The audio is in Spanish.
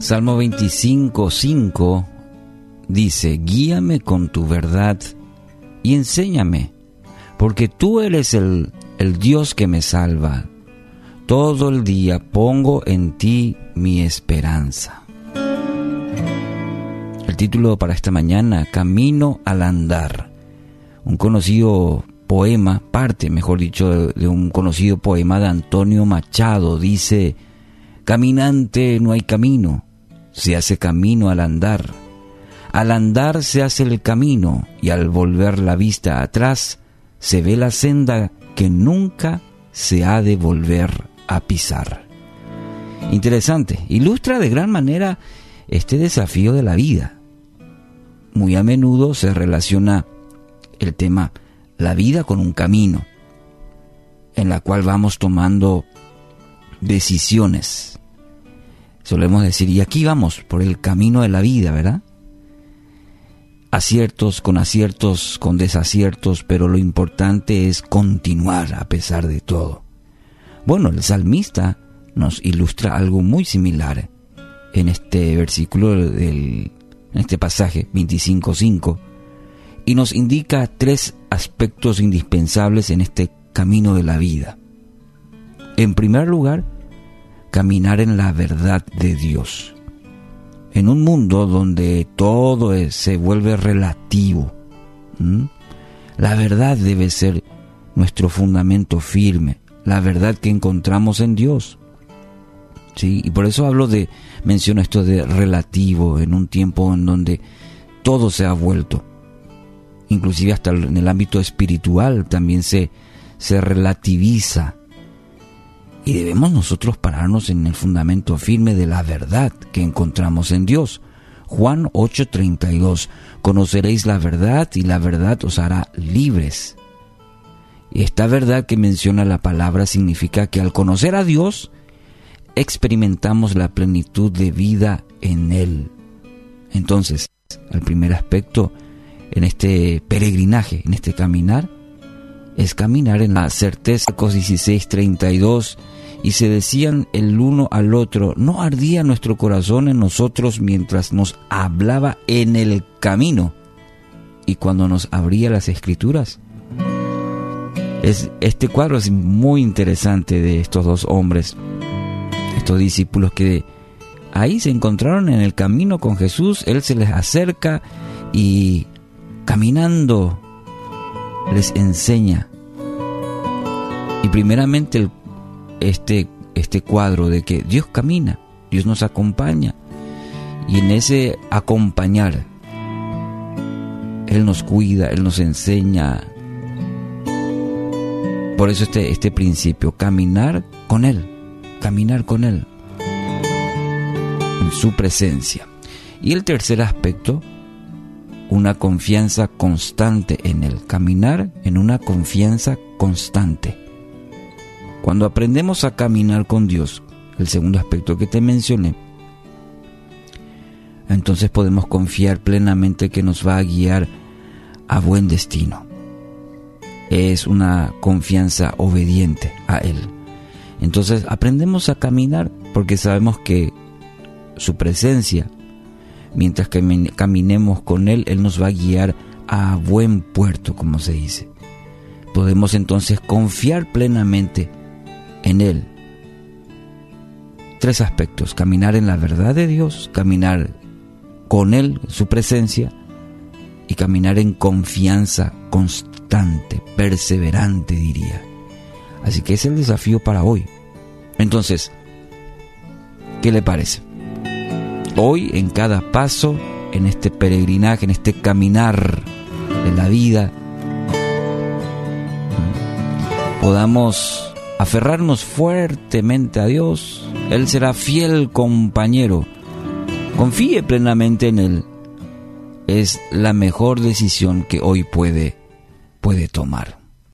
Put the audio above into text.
Salmo 25, 5 dice, guíame con tu verdad y enséñame, porque tú eres el, el Dios que me salva. Todo el día pongo en ti mi esperanza. El título para esta mañana, Camino al andar. Un conocido poema, parte, mejor dicho, de un conocido poema de Antonio Machado, dice, Caminante no hay camino, se hace camino al andar. Al andar se hace el camino y al volver la vista atrás se ve la senda que nunca se ha de volver a pisar. Interesante, ilustra de gran manera este desafío de la vida. Muy a menudo se relaciona el tema la vida con un camino en la cual vamos tomando decisiones. Solemos decir, y aquí vamos por el camino de la vida, ¿verdad? Aciertos con aciertos, con desaciertos, pero lo importante es continuar a pesar de todo. Bueno, el salmista nos ilustra algo muy similar en este versículo del en este pasaje 25.5 y nos indica tres aspectos indispensables en este camino de la vida. En primer lugar, caminar en la verdad de Dios. En un mundo donde todo se vuelve relativo, la verdad debe ser nuestro fundamento firme, la verdad que encontramos en Dios. ¿Sí? Y por eso hablo de, menciono esto de relativo, en un tiempo en donde todo se ha vuelto. Inclusive hasta en el ámbito espiritual también se, se relativiza. Y debemos nosotros pararnos en el fundamento firme de la verdad que encontramos en Dios. Juan 8:32, conoceréis la verdad y la verdad os hará libres. Esta verdad que menciona la palabra significa que al conocer a Dios, experimentamos la plenitud de vida en Él. Entonces, el primer aspecto en este peregrinaje, en este caminar, es caminar en la certeza. 16:32 y se decían el uno al otro, ¿no ardía nuestro corazón en nosotros mientras nos hablaba en el camino y cuando nos abría las escrituras? Es, este cuadro es muy interesante de estos dos hombres estos discípulos que ahí se encontraron en el camino con Jesús, Él se les acerca y caminando les enseña. Y primeramente este, este cuadro de que Dios camina, Dios nos acompaña. Y en ese acompañar, Él nos cuida, Él nos enseña. Por eso este, este principio, caminar con Él caminar con Él, en su presencia. Y el tercer aspecto, una confianza constante en Él, caminar en una confianza constante. Cuando aprendemos a caminar con Dios, el segundo aspecto que te mencioné, entonces podemos confiar plenamente que nos va a guiar a buen destino. Es una confianza obediente a Él. Entonces aprendemos a caminar porque sabemos que su presencia, mientras que caminemos con Él, Él nos va a guiar a buen puerto, como se dice. Podemos entonces confiar plenamente en Él. Tres aspectos, caminar en la verdad de Dios, caminar con Él, su presencia, y caminar en confianza constante, perseverante diría. Así que es el desafío para hoy. Entonces, ¿qué le parece? Hoy, en cada paso, en este peregrinaje, en este caminar de la vida, podamos aferrarnos fuertemente a Dios. Él será fiel compañero. Confíe plenamente en Él. Es la mejor decisión que hoy puede, puede tomar.